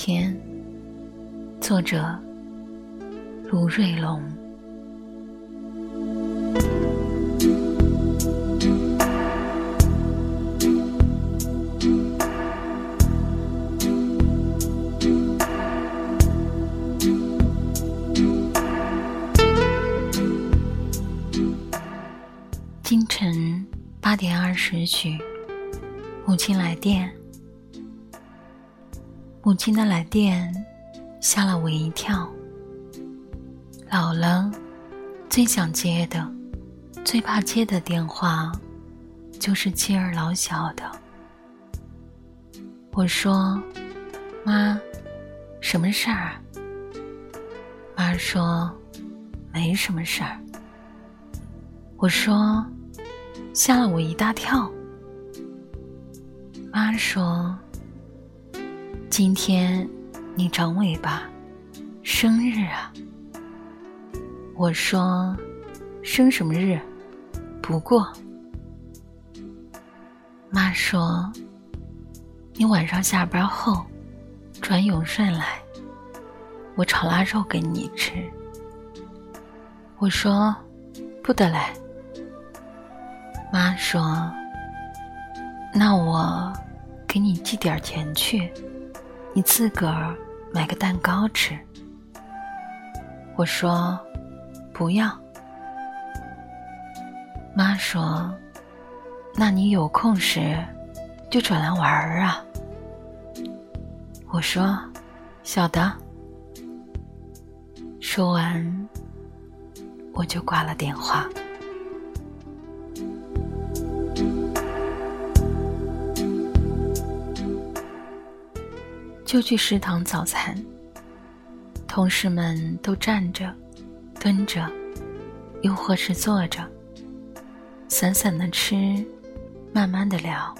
天，作者卢瑞龙。清晨八点二十许，母亲来电。母亲的来电吓了我一跳。老了，最想接的、最怕接的电话，就是妻儿老小的。我说：“妈，什么事儿？”妈说：“没什么事儿。”我说：“吓了我一大跳。”妈说。今天你长尾巴，生日啊！我说，生什么日？不过，妈说，你晚上下班后转永顺来，我炒腊肉给你吃。我说，不得来。妈说，那我给你寄点钱去。你自个儿买个蛋糕吃。我说不要。妈说，那你有空时就转来玩儿啊。我说晓得。说完，我就挂了电话。就去食堂早餐，同事们都站着、蹲着，又或是坐着，散散的吃，慢慢的聊。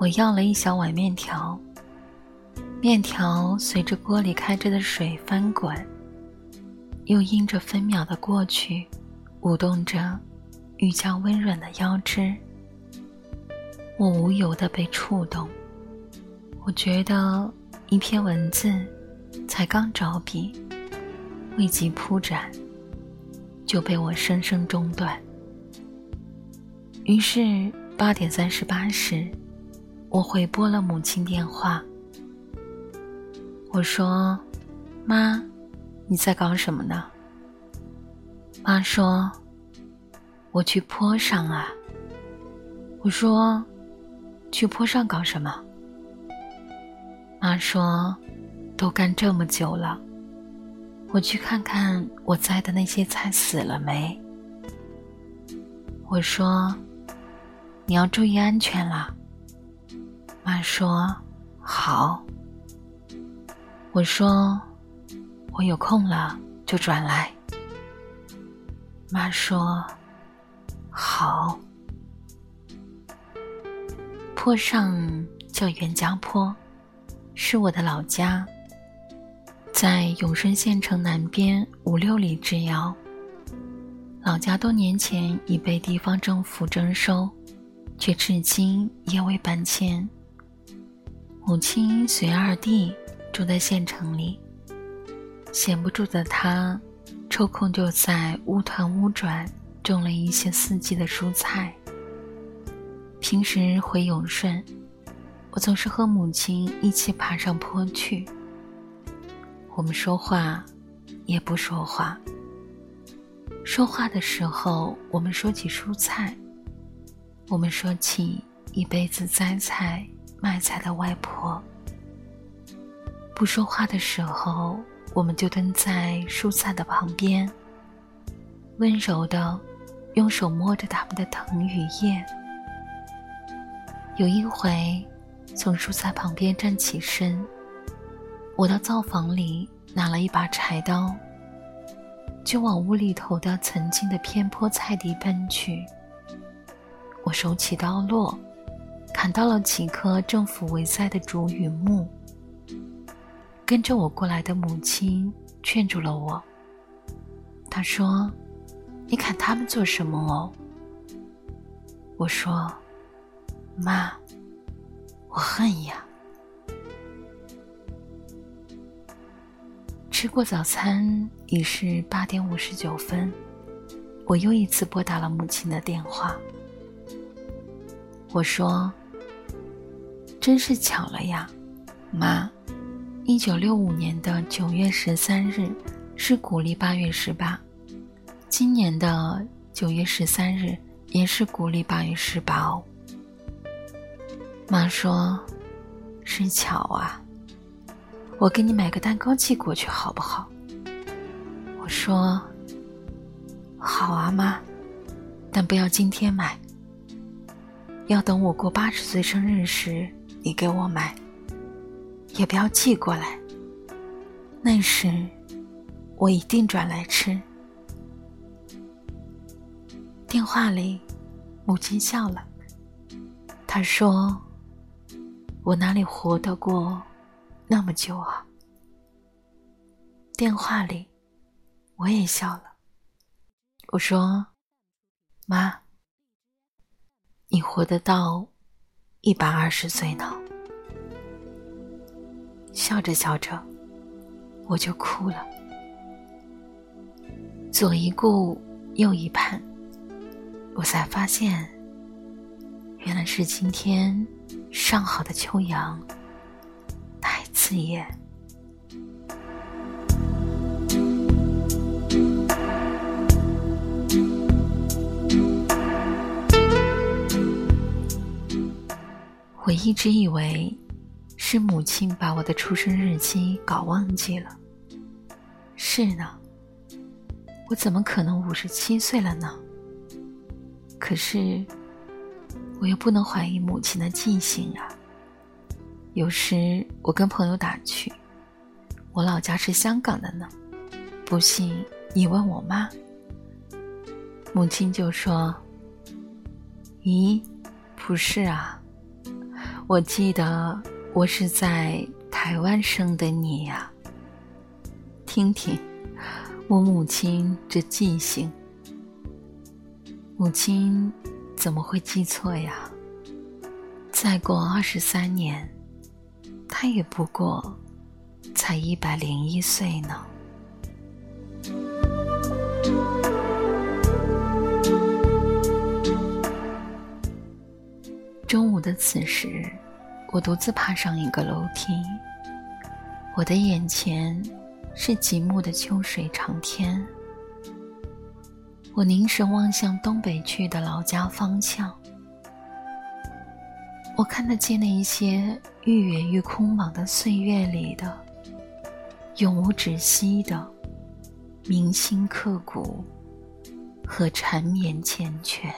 我要了一小碗面条，面条随着锅里开着的水翻滚，又因着分秒的过去，舞动着愈加温软的腰肢。我无由的被触动。我觉得一篇文字才刚着笔，未及铺展，就被我生生中断。于是八点三十八时，我回拨了母亲电话。我说：“妈，你在搞什么呢？”妈说：“我去坡上啊。”我说：“去坡上搞什么？”妈说：“都干这么久了，我去看看我栽的那些菜死了没。”我说：“你要注意安全啦。”妈说：“好。”我说：“我有空了就转来。”妈说：“好。”坡上叫袁家坡。是我的老家，在永顺县城南边五六里之遥。老家多年前已被地方政府征收，却至今也未搬迁。母亲随二弟住在县城里，闲不住的他，抽空就在屋团屋转，种了一些四季的蔬菜。平时回永顺。我总是和母亲一起爬上坡去。我们说话，也不说话。说话的时候，我们说起蔬菜；我们说起一辈子栽菜卖菜的外婆。不说话的时候，我们就蹲在蔬菜的旁边，温柔的用手摸着它们的藤与叶。有一回。从蔬菜旁边站起身，我到灶房里拿了一把柴刀，就往屋里头的曾经的偏坡菜地奔去。我手起刀落，砍到了几棵政府围栽的竹与木。跟着我过来的母亲劝住了我，她说：“你砍他们做什么哦？”我说：“妈。”我恨呀！吃过早餐，已是八点五十九分。我又一次拨打了母亲的电话。我说：“真是巧了呀，妈，一九六五年的九月十三日是古历八月十八，今年的九月十三日也是古历八月十八哦。”妈说：“是巧啊，我给你买个蛋糕寄过去好不好？”我说：“好啊，妈，但不要今天买。”要等我过八十岁生日时，你给我买，也不要寄过来。那时，我一定转来吃。电话里，母亲笑了。她说：“我哪里活得过那么久啊？”电话里，我也笑了。我说：“妈。”你活得到一百二十岁呢？笑着笑着，我就哭了。左一顾，右一盼，我才发现，原来是今天上好的秋阳，太刺眼。我一直以为是母亲把我的出生日期搞忘记了。是呢，我怎么可能五十七岁了呢？可是我又不能怀疑母亲的记性啊。有时我跟朋友打趣，我老家是香港的呢。不信你问我妈，母亲就说：“咦，不是啊。”我记得我是在台湾生的你呀。听听，我母亲这记性，母亲怎么会记错呀？再过二十三年，他也不过才一百零一岁呢。中午的此时，我独自爬上一个楼梯。我的眼前是极目的秋水长天。我凝神望向东北去的老家方向，我看得见那一些愈远愈空茫的岁月里的永无止息的铭心刻骨和缠绵缱绻。